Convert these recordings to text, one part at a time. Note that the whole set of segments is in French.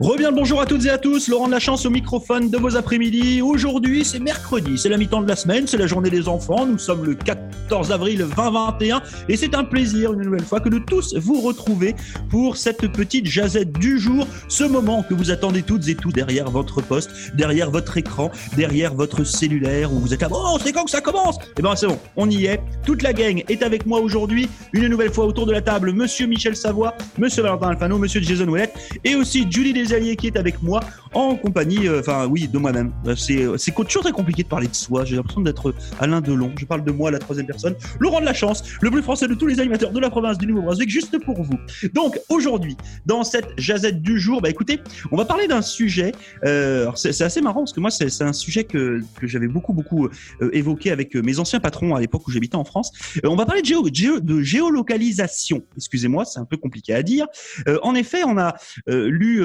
Reviens le bonjour à toutes et à tous, Laurent de la chance au microphone de vos après-midi. Aujourd'hui, c'est mercredi, c'est la mi-temps de la semaine, c'est la journée des enfants. Nous sommes le 14 avril 2021 et c'est un plaisir une nouvelle fois que de tous vous retrouver pour cette petite jazette du jour, ce moment que vous attendez toutes et tous derrière votre poste, derrière votre écran, derrière votre cellulaire où vous êtes là, bon, c'est quand que ça commence? Eh ben c'est bon, on y est. Toute la gang est avec moi aujourd'hui, une nouvelle fois autour de la table, monsieur Michel Savoie, monsieur Valentin Alfano, monsieur Jason Ouellet et aussi Julie Desalliés qui est avec moi en compagnie, euh, enfin oui, de moi-même. Euh, c'est c'est toujours très compliqué de parler de soi. J'ai l'impression d'être Alain Delon. Je parle de moi à la troisième personne. Laurent de la chance, le plus français de tous les animateurs de la province du Nouveau-Brunswick, juste pour vous. Donc aujourd'hui, dans cette jazette du jour, bah écoutez, on va parler d'un sujet. Euh, c'est assez marrant parce que moi, c'est un sujet que, que j'avais beaucoup beaucoup euh, évoqué avec mes anciens patrons à l'époque où j'habitais en France. Euh, on va parler de, géo, de géolocalisation. Excusez-moi, c'est un peu compliqué à dire. en effet, on a lu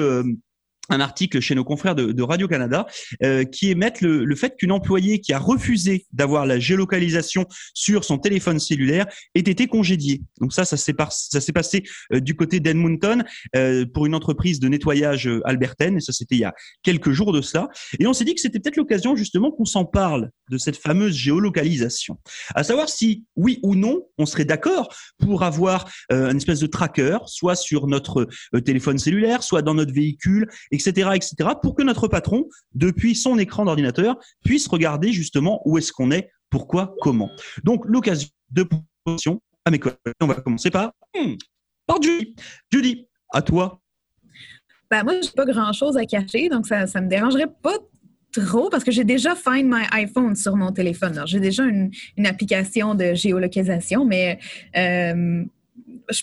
un article chez nos confrères de, Radio-Canada euh, qui émettent le, le fait qu'une employée qui a refusé d'avoir la géolocalisation sur son téléphone cellulaire ait été congédiée. Donc ça, ça s'est, ça s'est passé euh, du côté d'Edmonton euh, pour une entreprise de nettoyage albertaine, et ça c'était il y a quelques jours de cela. Et on s'est dit que c'était peut-être l'occasion justement qu'on s'en parle de cette fameuse géolocalisation. À savoir si, oui ou non, on serait d'accord pour avoir une espèce de tracker, soit sur notre téléphone cellulaire, soit dans notre véhicule, etc., etc., pour que notre patron, depuis son écran d'ordinateur, puisse regarder justement où est-ce qu'on est, pourquoi, comment. Donc, l'occasion de position à mes collègues. On va commencer par, hmm, par Judy. Judy, à toi. Ben, moi, j'ai pas grand-chose à cacher, donc ça ne me dérangerait pas trop parce que j'ai déjà Find My iPhone sur mon téléphone. J'ai déjà une, application de géolocalisation, mais euh, je,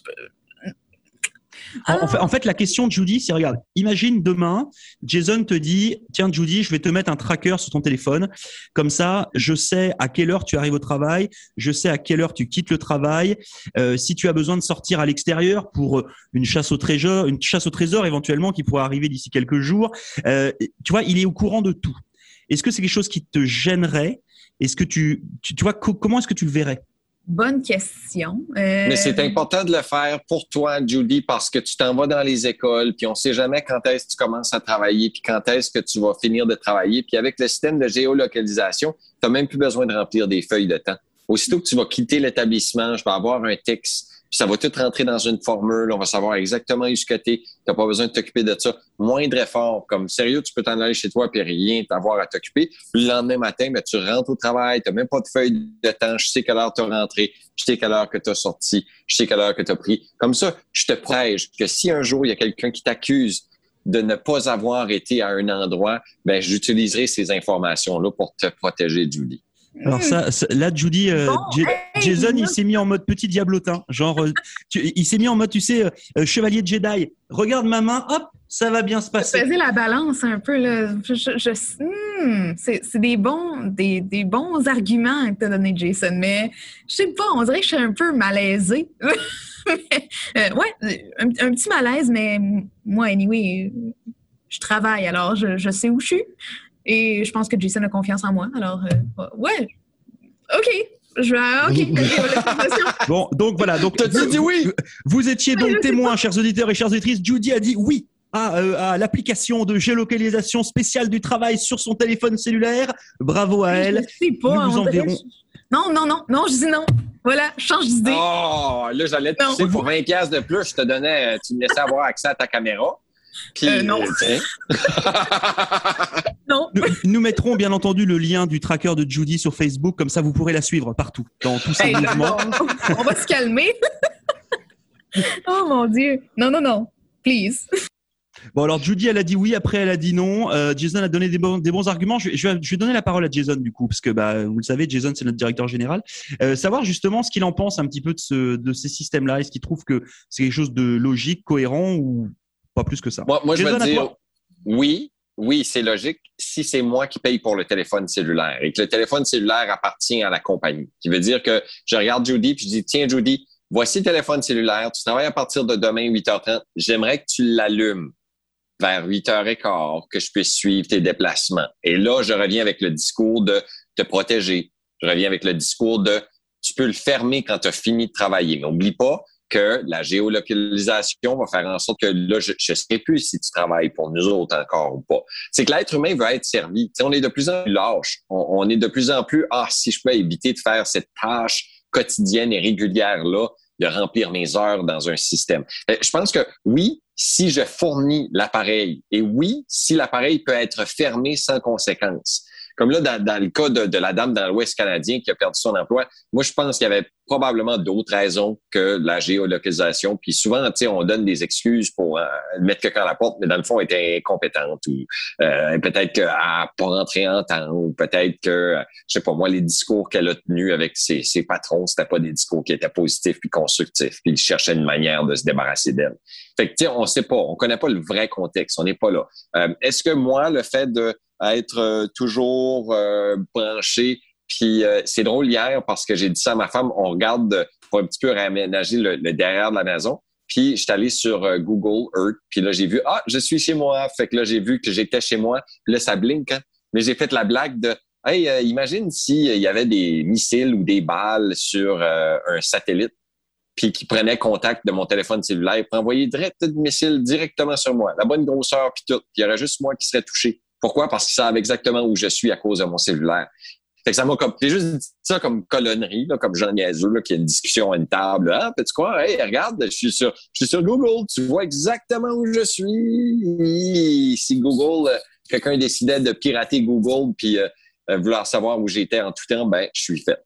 en, fait, la question de Judy, c'est regarde, imagine demain, Jason te dit, tiens Judy, je vais te mettre un tracker sur ton téléphone. Comme ça, je sais à quelle heure tu arrives au travail, je sais à quelle heure tu quittes le travail. Euh, si tu as besoin de sortir à l'extérieur pour euh, une chasse au trésor, une chasse au trésor éventuellement qui pourrait arriver d'ici quelques jours, euh, tu vois, il est au courant de tout. Est-ce que c'est quelque chose qui te gênerait? Est-ce que tu, tu, tu vois, comment est-ce que tu le verrais? Bonne question. Euh, Mais c'est important de le faire pour toi, Judy, parce que tu t'en vas dans les écoles, puis on sait jamais quand est-ce que tu commences à travailler, puis quand est-ce que tu vas finir de travailler. Puis avec le système de géolocalisation, tu n'as même plus besoin de remplir des feuilles de temps. Aussitôt que tu vas quitter l'établissement, je vais avoir un texte ça va tout rentrer dans une formule. On va savoir exactement où ce que tu n'as pas besoin de t'occuper de ça. Moindre effort. Comme sérieux, tu peux t'en aller chez toi et rien t'avoir à t'occuper. Le lendemain matin, ben, tu rentres au travail. Tu n'as même pas de feuille de temps. Je sais quelle heure tu as rentré. Je sais quelle heure que tu as sorti. Je sais quelle heure que tu as pris. Comme ça, je te prêche que si un jour il y a quelqu'un qui t'accuse de ne pas avoir été à un endroit, ben, j'utiliserai ces informations-là pour te protéger, Julie. Alors ça, là, Judy, euh, Jason, il s'est mis en mode petit diablotin, genre, euh, il s'est mis en mode, tu sais, euh, chevalier de Jedi. Regarde ma main, hop, ça va bien se passer. Faisais la balance un peu là. Hmm, c'est des bons, des, des, bons arguments que t'as donné Jason, mais je sais pas, on dirait que je suis un peu malaisée. ouais, un, petit malaise, mais moi, anyway, je travaille, alors je, je sais où je suis. Et je pense que Jason a confiance en moi. Alors, euh, ouais, OK. Je vais, OK. bon, donc voilà. Donc, tu dit oui. Vous étiez donc témoin, chers auditeurs et chères auditrices. Judy a dit oui à, euh, à l'application de géolocalisation spéciale du travail sur son téléphone cellulaire. Bravo à elle. Je sais pas. Nous vous enverrons. Non, non, non, non, je dis non. Voilà, change d'idée. Oh, là, j'allais te pousser pour 20 de plus. Je te donnais, tu me laissais avoir accès à ta caméra. Euh, non. non. Nous, mettrons bien entendu le lien du tracker de Judy sur Facebook, comme ça vous pourrez la suivre partout, dans tous ses mouvements. on va se calmer. oh mon Dieu. Non, non, non. Please. Bon, alors Judy, elle a dit oui, après elle a dit non. Euh, Jason a donné des bons, des bons arguments. Je, je, vais, donner la parole à Jason du coup, parce que bah, vous le savez, Jason c'est notre directeur général. Euh, savoir justement ce qu'il en pense un petit peu de, ce, de ces systèmes-là. Est-ce qu'il trouve que c'est quelque chose de logique, cohérent ou pas plus que ça. Moi, je veux dire, oui, oui, c'est logique si c'est moi qui paye pour le téléphone cellulaire et que le téléphone cellulaire appartient à la compagnie. Qui veut dire que je regarde Judy puis je dis, tiens, Judy, voici le téléphone cellulaire, tu travailles à partir de demain 8h30, j'aimerais que tu l'allumes vers 8h15, que je puisse suivre tes déplacements. Et là, je reviens avec le discours de te protéger. Je reviens avec le discours de tu peux le fermer quand tu as fini de travailler. Mais n'oublie pas que la géolocalisation va faire en sorte que là, je ne sais plus si tu travailles pour nous autres encore ou pas. C'est que l'être humain veut être servi. on est de plus en plus lâche. On, est de plus en plus, ah, si je peux éviter de faire cette tâche quotidienne et régulière-là, de remplir mes heures dans un système. Euh, je pense que oui, si je fournis l'appareil, et oui, si l'appareil peut être fermé sans conséquence. Comme là, dans, le cas de, la dame dans l'Ouest canadien qui a perdu son emploi, moi, je pense qu'il y avait probablement d'autres raisons que la géolocalisation. Puis souvent, on donne des excuses pour euh, mettre quelqu'un à la porte, mais dans le fond, elle était incompétente ou euh, peut-être qu'elle n'a pas rentré en temps ou peut-être que, je sais pas moi, les discours qu'elle a tenus avec ses, ses patrons, c'était pas des discours qui étaient positifs puis constructifs. Puis ils cherchaient une manière de se débarrasser d'elle. Fait que, tu sais, on sait pas, on connaît pas le vrai contexte, on n'est pas là. Euh, est-ce que moi, le fait de être euh, toujours euh, branché. Puis euh, c'est drôle hier parce que j'ai dit ça à ma femme, on regarde pour un petit peu réaménager le, derrière de la maison. Puis je suis allé sur Google Earth, puis là j'ai vu ah je suis chez moi, fait que là j'ai vu que j'étais chez moi, puis là ça blink. Hein? Mais j'ai fait la blague de hey imagine s'il y avait des missiles ou des balles sur un satellite, puis qui prenait contact de mon téléphone cellulaire pour envoyer direct des missiles directement sur moi, la bonne grosseur puis tout, puis il y aurait juste moi qui serait touché. Pourquoi? Parce qu'ils savent exactement où je suis à cause de mon cellulaire. Fait que ça m'a comme, juste dit ça comme colonnerie, là, comme Jean Niaiseux, là, qui a une discussion à une table. Ah, tu quoi? Hey, regarde, je suis sur, je suis sur Google. Tu vois exactement où je suis. Si Google, euh, quelqu'un décidait de pirater Google puis euh, euh, vouloir savoir où j'étais en tout temps, ben, je suis fait.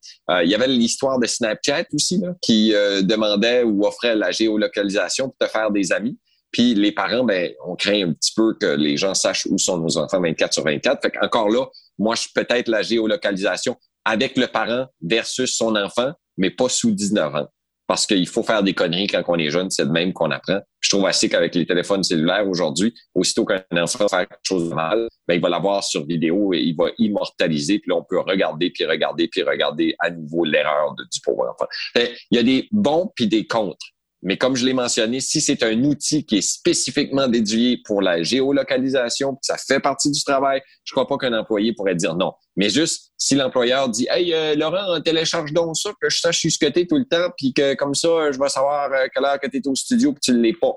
Il y avait l'histoire de Snapchat aussi, là, qui demandait ou offrait la géolocalisation pour te faire des amis. Puis les parents, ben, on craint un petit peu que les gens sachent où sont nos enfants 24 sur 24. Fait encore là, moi, je suis peut-être la géolocalisation avec le parent versus son enfant, mais pas sous 19 ans. Parce qu'il faut faire des conneries quand on est jeune, c'est de même qu'on apprend. Je trouve assez qu'avec les téléphones cellulaires aujourd'hui, aussitôt qu'un enfant fait quelque chose de mal, ben, il va l'avoir sur vidéo et il va immortaliser. Puis là, on peut regarder, puis regarder, puis regarder à nouveau l'erreur du pauvre enfant. il y a des bons puis des contre. Mais comme je l'ai mentionné, si c'est un outil qui est spécifiquement dédié pour la géolocalisation, ça fait partie du travail, je crois pas qu'un employé pourrait dire non. Mais juste si l'employeur dit Hey euh, Laurent, télécharge donc ça, que je sache ce que tout le temps, puis que comme ça, je vais savoir euh, quelle heure que tu es au studio puis tu l'es pas.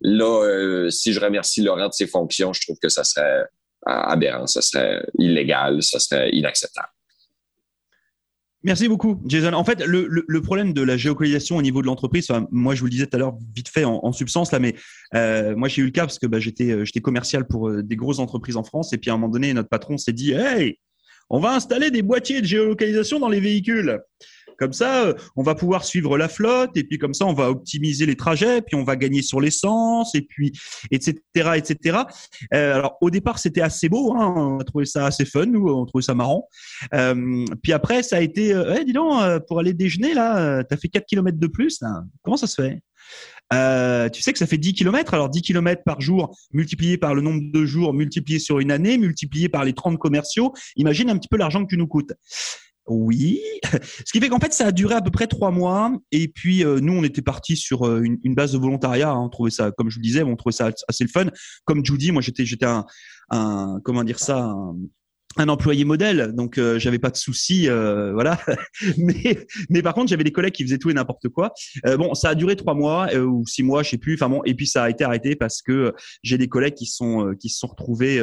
Là, euh, si je remercie Laurent de ses fonctions, je trouve que ça serait aberrant, ça serait illégal, ça serait inacceptable. Merci beaucoup, Jason. En fait, le, le, problème de la géolocalisation au niveau de l'entreprise, moi, je vous le disais tout à l'heure, vite fait en, substance là, mais euh, moi, j'ai eu le cas parce que bah, j'étais, euh, j'étais commercial pour euh, des grosses entreprises en France, et puis à un moment donné, notre patron s'est dit, hey, on va installer des boîtiers de géolocalisation dans les véhicules. Comme ça, euh, on va pouvoir suivre la flotte et puis comme ça, on va optimiser les trajets, puis on va gagner sur l'essence et puis etc. etc. Euh, alors au départ, c'était assez beau, hein, on a trouvé ça assez fun, nous, on trouvait ça marrant. Euh, puis après, ça a été, euh, dis donc, pour aller déjeuner là, t'as fait 4 km de plus, là. comment ça se fait? Euh, tu sais que ça fait 10 km, alors 10 km par jour multiplié par le nombre de jours, multiplié sur une année, multiplié par les 30 commerciaux, imagine un petit peu l'argent que tu nous coûtes. Oui, ce qui fait qu'en fait ça a duré à peu près trois mois et puis euh, nous on était parti sur euh, une, base de volontariat, hein. on trouvait ça comme je le disais, on trouvait ça assez le fun. Comme Judy, moi j'étais j'étais un, un, comment dire ça un employé modèle, donc euh, j'avais pas de soucis, euh, voilà. mais mais par contre j'avais des collègues qui faisaient tout et n'importe quoi. Euh, bon, ça a duré trois mois euh, ou six mois, je sais plus. Enfin bon, et puis ça a été arrêté parce que j'ai des collègues qui sont qui se sont retrouvés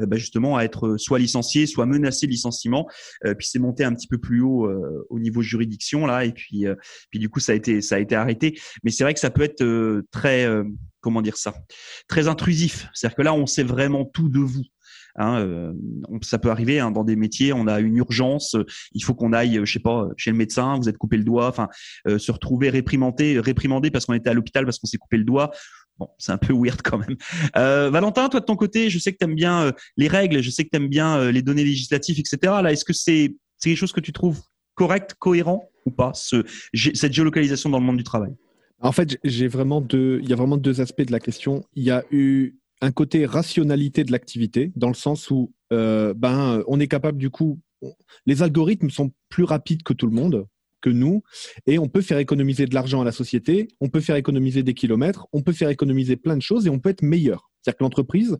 bah, justement à être soit licenciés, soit menacés de licenciement. puis c'est monté un petit peu plus haut au niveau juridiction là, et puis puis du coup ça a été ça a été arrêté. Mais c'est vrai que ça peut être très comment dire ça, très intrusif. C'est-à-dire que là on sait vraiment tout de vous. Hein, euh, ça peut arriver hein, dans des métiers, on a une urgence, euh, il faut qu'on aille, je sais pas, chez le médecin, vous êtes coupé le doigt, enfin, euh, se retrouver réprimandé, réprimandé parce qu'on était à l'hôpital parce qu'on s'est coupé le doigt. Bon, c'est un peu weird quand même. Valentin, toi de ton côté, je sais que tu aimes bien les règles, je sais que tu aimes bien les données législatives, etc. Là, est-ce que c'est c'est quelque chose que tu trouves correct, cohérent ou pas, ce, cette géolocalisation dans le monde du travail? En fait, j'ai vraiment deux, il y a vraiment deux aspects de la question. Il y a eu un côté rationalité de l'activité, dans le sens où euh, ben, on est capable du coup, les algorithmes sont plus rapides que tout le monde, que nous, et on peut faire économiser de l'argent à la société, on peut faire économiser des kilomètres, on peut faire économiser plein de choses et on peut être meilleur. C'est-à-dire que l'entreprise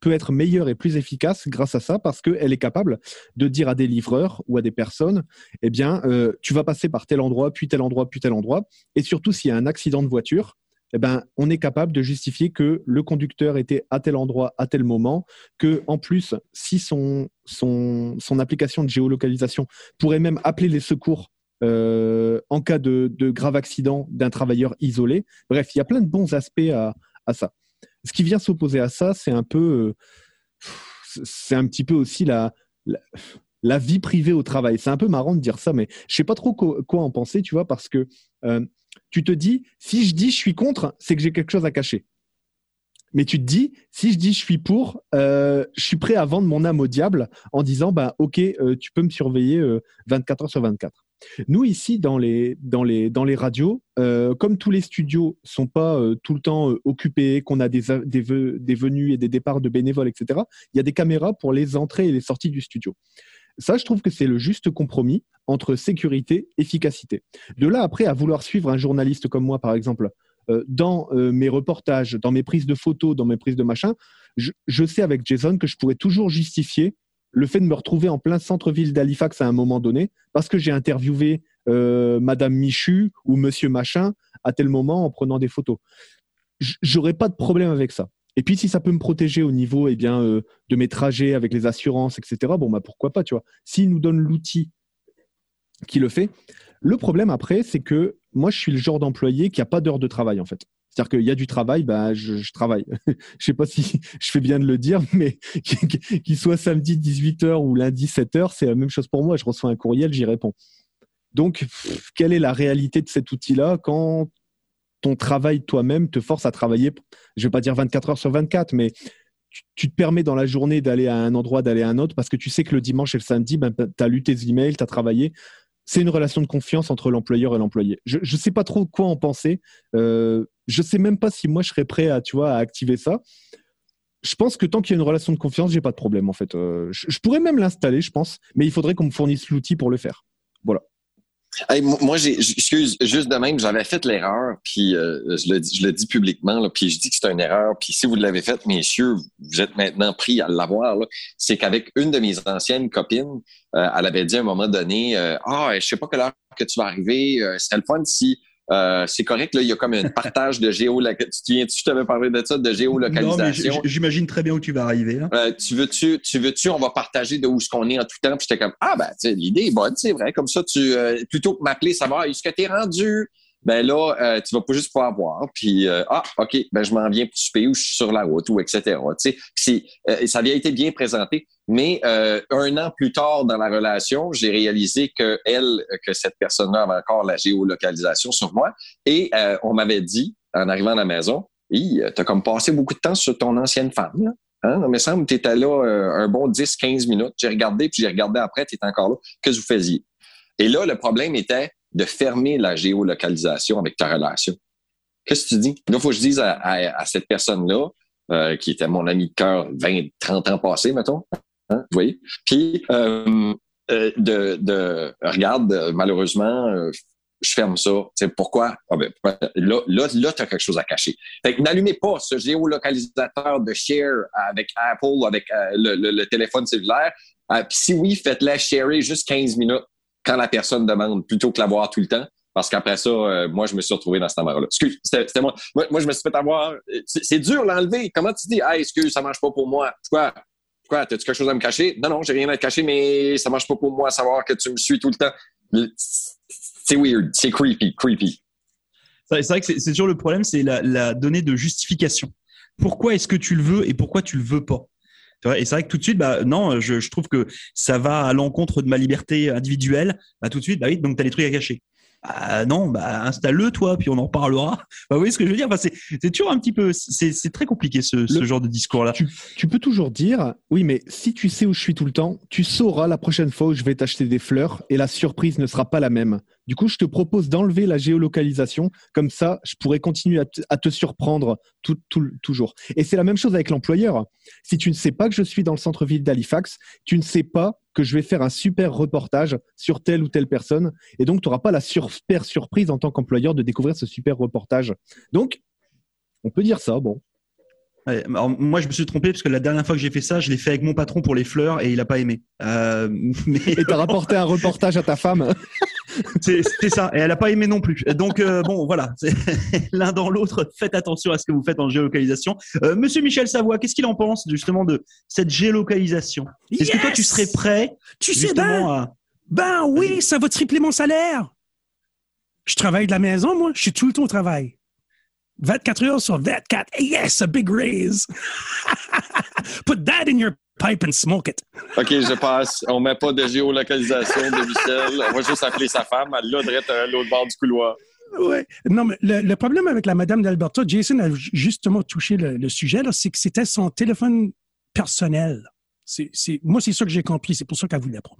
peut être meilleure et plus efficace grâce à ça parce qu'elle est capable de dire à des livreurs ou à des personnes, eh bien, euh, tu vas passer par tel endroit, puis tel endroit, puis tel endroit. Et surtout, s'il y a un accident de voiture, eh ben, on est capable de justifier que le conducteur était à tel endroit à tel moment, que en plus, si son, son, son application de géolocalisation pourrait même appeler les secours euh, en cas de, grave accident d'un travailleur isolé. Bref, il y a plein de bons aspects à, à ça. Ce qui vient s'opposer à ça, c'est un peu, euh, c'est un petit peu aussi la, la, vie privée au travail. C'est un peu marrant de dire ça, mais je sais pas trop quoi, en penser, tu vois, parce que euh, tu te dis, si je dis je suis contre, c'est que j'ai quelque chose à cacher. Mais tu te dis, si je dis je suis pour, euh, je suis prêt à vendre mon âme au diable en disant, bah, ok, euh, tu peux me surveiller 24 euh, heures sur 24. Nous, ici, dans les, dans les, dans les radios, comme tous les studios sont pas tout le temps occupés, qu'on a des, des, des venues et des départs de bénévoles, etc., il y a des caméras pour les entrées et les sorties du studio. Ça, je trouve que c'est le juste compromis entre sécurité, et efficacité. De là, après, à vouloir suivre un journaliste comme moi, par exemple, euh, dans euh, mes reportages, dans mes prises de photos, dans mes prises de machin, je, sais avec Jason que je pourrais toujours justifier le fait de me retrouver en plein centre-ville d'Halifax à un moment donné, parce que j'ai interviewé euh, Madame Michu ou Monsieur Machin à tel moment en prenant des photos. J'aurais pas de problème avec ça. Et puis si ça peut me protéger au niveau eh bien, euh, de mes trajets avec les assurances, etc., bon, bah, pourquoi pas, tu vois. S'il nous donne l'outil qui le fait. Le problème après, c'est que moi, je suis le genre d'employé qui n'a pas d'heure de travail, en fait. C'est-à-dire qu'il y a du travail, bah, je, travaille. je sais pas si je fais bien de le dire, mais qu'il soit samedi 18h ou lundi 7h, c'est la même chose pour moi. Je reçois un courriel, j'y réponds. Donc, quelle est la réalité de cet outil-là quand ton travail toi-même te force à travailler, je ne vais pas dire 24 heures sur 24, mais tu, te permets dans la journée d'aller à un endroit, d'aller à un autre, parce que tu sais que le dimanche et le samedi, ben, tu as lu tes emails, tu as travaillé. C'est une relation de confiance entre l'employeur et l'employé. Je ne sais pas trop quoi en penser. Euh, je sais même pas si moi je serais prêt à, tu vois, à activer ça. Je pense que tant qu'il y a une relation de confiance, j'ai pas de problème en fait. Euh, je, pourrais même l'installer, je pense, mais il faudrait qu'on me fournisse l'outil pour le faire. Voilà moi, j'ai, excuse, juste de même, j'avais fait l'erreur, puis euh, je, le, je le dis publiquement, là, puis je dis que c'est une erreur, puis si vous l'avez fait, messieurs, vous êtes maintenant pris à l'avoir. C'est qu'avec une de mes anciennes copines, euh, elle avait dit à un moment donné, euh, ah, je sais pas quelle heure que tu vas arriver, c'était le fun si euh, c'est correct, là, il y a comme un partage de géolocalisation. Tu, tu t'avais parlé de ça, de géolocalisation? j'imagine très bien où tu vas arriver. Euh, tu veux-tu, tu veux-tu, on va partager de où ce qu'on est en tout temps. Puis j'étais comme, ah ben, l'idée est bonne, c'est vrai. Comme ça, tu, euh, plutôt que m'appeler, savoir, est-ce que t'es rendu? Ben là, euh, tu vas pas juste pouvoir voir, puis euh, ah, ok, ben je m'en viens pour souper ou je suis sur la route ou etc. Tu sais, euh, ça avait été bien présenté, mais un an plus tard dans la relation, j'ai réalisé que elle, que cette personne-là avait encore la géolocalisation sur moi, et on m'avait dit en arrivant à la maison, tu as comme passé beaucoup de temps sur ton ancienne femme. Là. Hein? Il me semble que tu étais là un bon 10-15 minutes. J'ai regardé, puis j'ai regardé après, tu étais encore là. Que vous faisiez? Et là, le problème était, de fermer la géolocalisation avec ta relation. Qu'est-ce que tu dis? Là, il faut que je dise à, cette personne-là, euh, qui était mon ami de cœur 20, 30 ans passés, mettons, hein, vous voyez? Puis, euh, euh, de, de, regarde, malheureusement, je ferme ça. C'est pourquoi? Ah ben, là, là, là tu as quelque chose à cacher. Fait que n'allumez pas ce géolocalisateur de share avec Apple avec le, le, téléphone cellulaire. Puis si oui, faites-le sharer juste 15 minutes quand la personne demande plutôt que l'avoir tout le temps. Parce qu'après ça, euh, moi, je me suis retrouvé dans cette amour-là. Excuse, c'était moi. moi. je me suis fait avoir. C'est dur l'enlever. Comment tu dis, hey, excuse, ça marche pas pour moi? Quoi? Quoi? T'as-tu quelque chose à me cacher? Non, non, j'ai rien à te cacher, mais ça marche pas pour moi savoir que tu me suis tout le temps. C'est weird. C'est creepy, creepy. C'est vrai que c'est toujours le problème, c'est la, la donnée de justification. Pourquoi est-ce que tu le veux et pourquoi tu le veux pas? Et c'est vrai que tout de suite, bah, non, je, je trouve que ça va à l'encontre de ma liberté individuelle. Bah, tout de suite, bah oui, donc tu as des trucs à cacher. Bah, non, bah, installe-le toi, puis on en reparlera. Bah, vous voyez ce que je veux dire? Enfin, C'est toujours un petit peu, c'est très compliqué ce, ce genre de discours-là. Tu, tu, peux toujours dire, oui, mais si tu sais où je suis tout le temps, tu sauras la prochaine fois où je vais t'acheter des fleurs et la surprise ne sera pas la même. Du coup, je te propose d'enlever la géolocalisation. Comme ça, je pourrais continuer à te, surprendre toujours. Et c'est la même chose avec l'employeur. Si tu ne sais pas que je suis dans le centre-ville d'Halifax, tu ne sais pas que je vais faire un super reportage sur telle ou telle personne. Et donc, tu n'auras pas la super surprise en tant qu'employeur de découvrir ce super reportage. Donc, on peut dire ça, bon. Moi, je me suis trompé parce que la dernière fois que j'ai fait ça, je l'ai fait avec mon patron pour les fleurs et il a pas aimé. Euh, mais... Et t'as rapporté un reportage à ta femme. C'était ça. Et elle a pas aimé non plus. Donc, euh, bon, voilà. L'un dans l'autre, faites attention à ce que vous faites en géolocalisation. Euh, Monsieur Michel Savoie, qu'est-ce qu'il en pense justement de cette géolocalisation? Est-ce que toi, tu serais prêt Tu sais, ben, ben oui, ça va tripler mon salaire. Je travaille de la maison, moi. Je suis tout le temps au travail. 24 heures sur 24. Yes, a big raise. Put that in your pipe and smoke it. OK, je passe. On met pas de géolocalisation de Michel. On va juste appeler sa femme. Elle l'a à l'autre bord du couloir. Oui. Non, mais le, problème avec la madame d'Alberta, Jason a justement touché le, sujet, c'est que c'était son téléphone personnel. Moi, c'est ça que j'ai compris. C'est pour ça qu'elle voulait pas.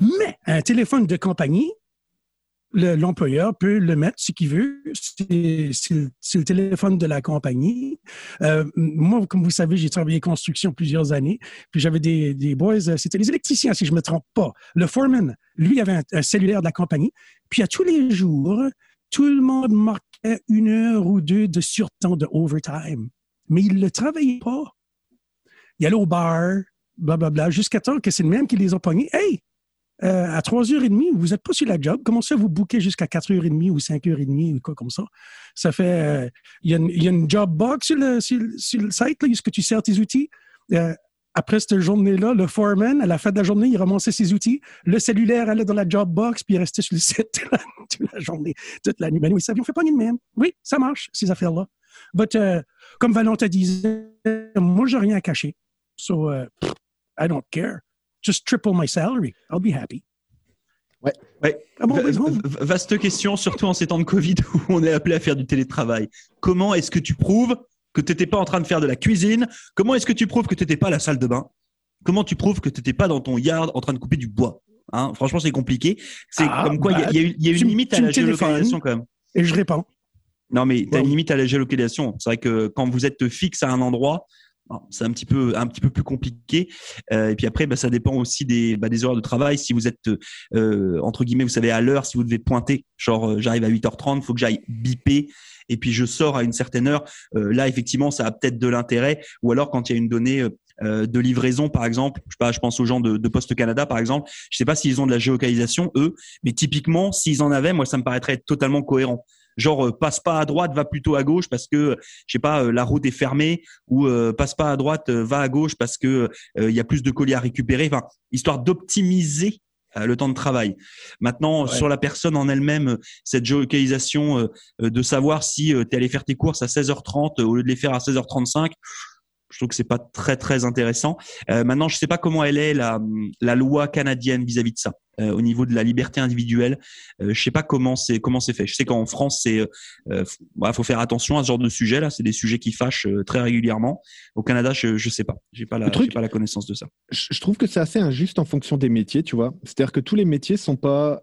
Mais un téléphone de compagnie, l'employeur peut le mettre ce qu'il veut. C'est le, téléphone de la compagnie. Euh, moi, comme vous savez, j'ai travaillé construction plusieurs années. Puis j'avais des, boys, euh, c'était les électriciens, si je me trompe pas. Le foreman, lui, avait un, cellulaire de la compagnie. Puis à tous les jours, tout le monde marquait une heure ou deux de surtemps de overtime. Mais il ne travaillait pas. Il allait au bar, blablabla, jusqu'à temps que c'est le même qui les a pognés. Hey, euh, à 3h30, vous n'êtes pas sur la job. Comment ça, vous bouquez jusqu'à 4h30 ou 5h30 ou quoi comme ça? Ça fait. Euh, il y, a une job box sur le, sur, le site, là, que tu sers tes outils? Euh, après cette journée-là, le foreman, à la fin de la journée, il ramassait ses outils. Le cellulaire allait dans la job box, puis il restait sur le site toute la, journée, toute la nuit. Ben oui, ça, on fait pas de même. Oui, ça marche, ces affaires-là. But, comme Valentin disait, moi, j'ai rien à cacher. So, I don't care just triple my salary. I'll be happy. Ouais. ouais. Vaste question, surtout en ces temps de Covid où on est appelé à faire du télétravail. Comment est-ce que tu prouves que tu n'étais pas en train de faire de la cuisine? Comment est-ce que tu prouves que tu n'étais pas à la salle de bain? Comment tu prouves que tu n'étais pas dans ton yard en train de couper du bois hein? Franchement, c'est compliqué. C'est ah, comme quoi, il y a une limite à la géolocalisation quand même. Et je réponds. Non, mais tu as une limite à la géolocalisation. C'est vrai que quand vous êtes fixe à un endroit, c'est un petit peu un petit peu plus compliqué. Euh, et puis après, bah, ça dépend aussi des bah, des heures de travail. Si vous êtes euh, entre guillemets, vous savez à l'heure, si vous devez pointer, genre euh, j'arrive à 8h30, faut que j'aille biper. Et puis je sors à une certaine heure. là, effectivement, ça a peut-être de l'intérêt. Ou alors quand il y a une donnée de livraison, par exemple, je sais pas, je pense aux gens de, de Poste Canada, par exemple. Je sais pas s'ils ont de la géolocalisation eux, mais typiquement, s'ils en avaient, moi, ça me paraîtrait totalement cohérent genre euh, passe pas à droite, va plutôt à gauche parce que je sais pas euh, la route est fermée ou euh, passe pas à droite, va à gauche parce que il y a plus de colis à récupérer. Enfin, histoire d'optimiser le temps de travail. Maintenant, sur la personne en elle-même, cette géolocalisation de savoir si tu es allé faire tes courses à 16h30 au lieu de les faire à 16h35, je trouve que c'est pas très très intéressant. maintenant, je sais pas comment elle est la, la loi canadienne vis-à-vis de ça. Euh, au niveau de la liberté individuelle. Euh, je sais pas comment c'est comment c'est fait. Je sais qu'en France, c'est euh, bah, faut faire attention à ce genre de sujet là. C'est des sujets qui fâchent euh, très régulièrement. Au Canada, je je sais pas. J'ai pas la pas la connaissance de ça. Je trouve que c'est assez injuste en fonction des métiers, tu vois. C'est-à-dire que tous les métiers sont pas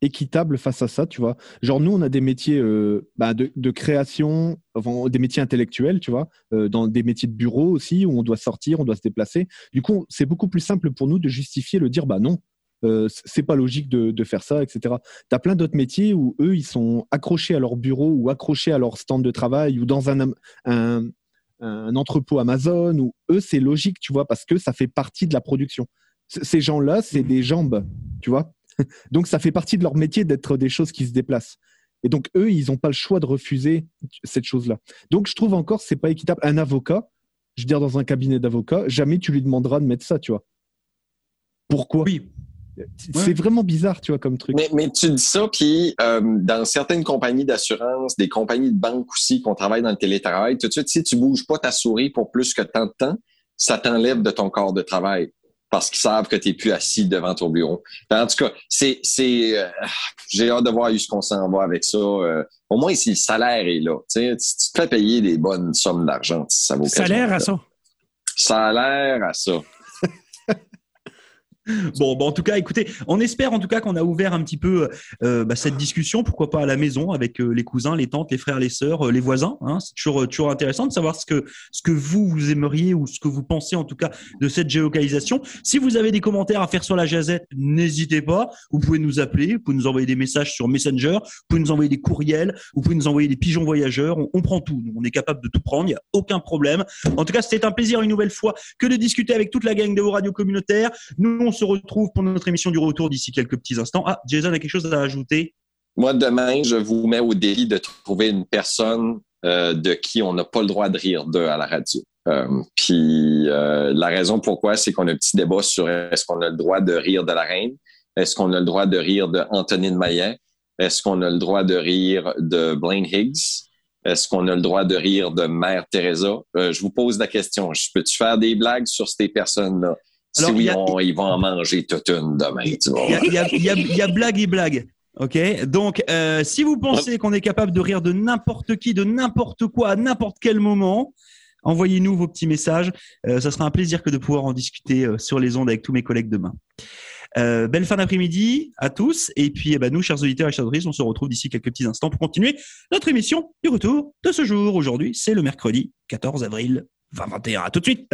équitables face à ça, tu vois. Genre nous, on a des métiers bah, de, de, création, enfin, des métiers intellectuels, tu vois, dans des métiers de bureau aussi où on doit sortir, on doit se déplacer. Du coup, c'est beaucoup plus simple pour nous de justifier le dire, bah non, euh, c'est pas logique de, faire ça, etc. Tu as plein d'autres métiers où eux, ils sont accrochés à leur bureau ou accrochés à leur stand de travail ou dans un, un, entrepôt Amazon, où eux, c'est logique, tu vois, parce que ça fait partie de la production. ces gens-là, c'est des jambes, tu vois. donc, ça fait partie de leur métier d'être des choses qui se déplacent. Et donc, eux, ils n'ont pas le choix de refuser cette chose-là. Donc, je trouve encore, c'est pas équitable. Un avocat, je veux dire, dans un cabinet d'avocat, jamais tu lui demanderas de mettre ça, tu vois. Pourquoi? Oui, c'est vraiment bizarre, tu vois, comme truc. Mais, tu dis ça, puis euh, dans certaines compagnies d'assurance, des compagnies de banque aussi, qu'on travaille dans le télétravail, tout de suite, si tu bouges pas ta souris pour plus que tant de temps, ça t'enlève de ton corps de travail parce qu'ils savent que tu n'es plus assis devant ton bureau. En tout cas, c'est, c'est, euh, j'ai hâte de voir ce qu'on s'en va avec ça. Euh, au moins, si le salaire est là, tu, tu te fais payer des bonnes sommes d'argent, ça vaut Salaire à ça. Salaire à ça. Bon, en tout cas, écoutez, on espère en tout cas qu'on a ouvert un petit peu euh, bah, cette discussion, pourquoi pas à la maison avec euh, les cousins, les tantes, les frères, les sœurs, euh, les voisins. Hein. C'est toujours, toujours intéressant de savoir ce que, ce que vous, vous aimeriez ou ce que vous pensez en tout cas de cette géolocalisation. Si vous avez des commentaires à faire sur la jazette, n'hésitez pas. Vous pouvez nous appeler, vous pouvez nous envoyer des messages sur Messenger, vous pouvez nous envoyer des courriels, vous pouvez nous envoyer des pigeons voyageurs. On, prend tout. On est capable de tout prendre, il n'y a aucun problème. En tout cas, c'était un plaisir une nouvelle fois que de discuter avec toute la gang de vos radios communautaires. Nous, se retrouve pour notre émission du retour d'ici quelques petits instants. Ah, Jason a quelque chose à ajouter? Moi, demain, je vous mets au défi de trouver une personne euh, de qui on n'a pas le droit de rire de à la radio. Euh, puis euh, la raison pourquoi, c'est qu'on a un petit débat sur est-ce qu'on a le droit de rire de la reine, est-ce qu'on a le droit de rire de Antonine Maillet, est-ce qu'on a le droit de rire de Blaine Higgs, est-ce qu'on a le droit de rire de Mère Teresa? Je vous pose la question. Peux-tu faire des blagues sur ces personnes-là? Si oui, a- on- ils vont en manger toute une demain. y y y il y a blague et blague. Ok, donc euh, si vous pensez qu'on est capable de rire de n'importe qui, de n'importe quoi, à n'importe quel moment, envoyez-nous vos petits messages. Euh, ça sera un plaisir que de pouvoir en discuter euh, sur les ondes avec tous mes collègues demain. Euh, belle fin d'après-midi à tous. Et puis, eh ben, nous, chers auditeurs et chers auditrices, on se retrouve d'ici quelques petits instants pour continuer notre émission du retour de ce jour. Aujourd'hui, c'est le mercredi 14 avril 2021. À tout de suite.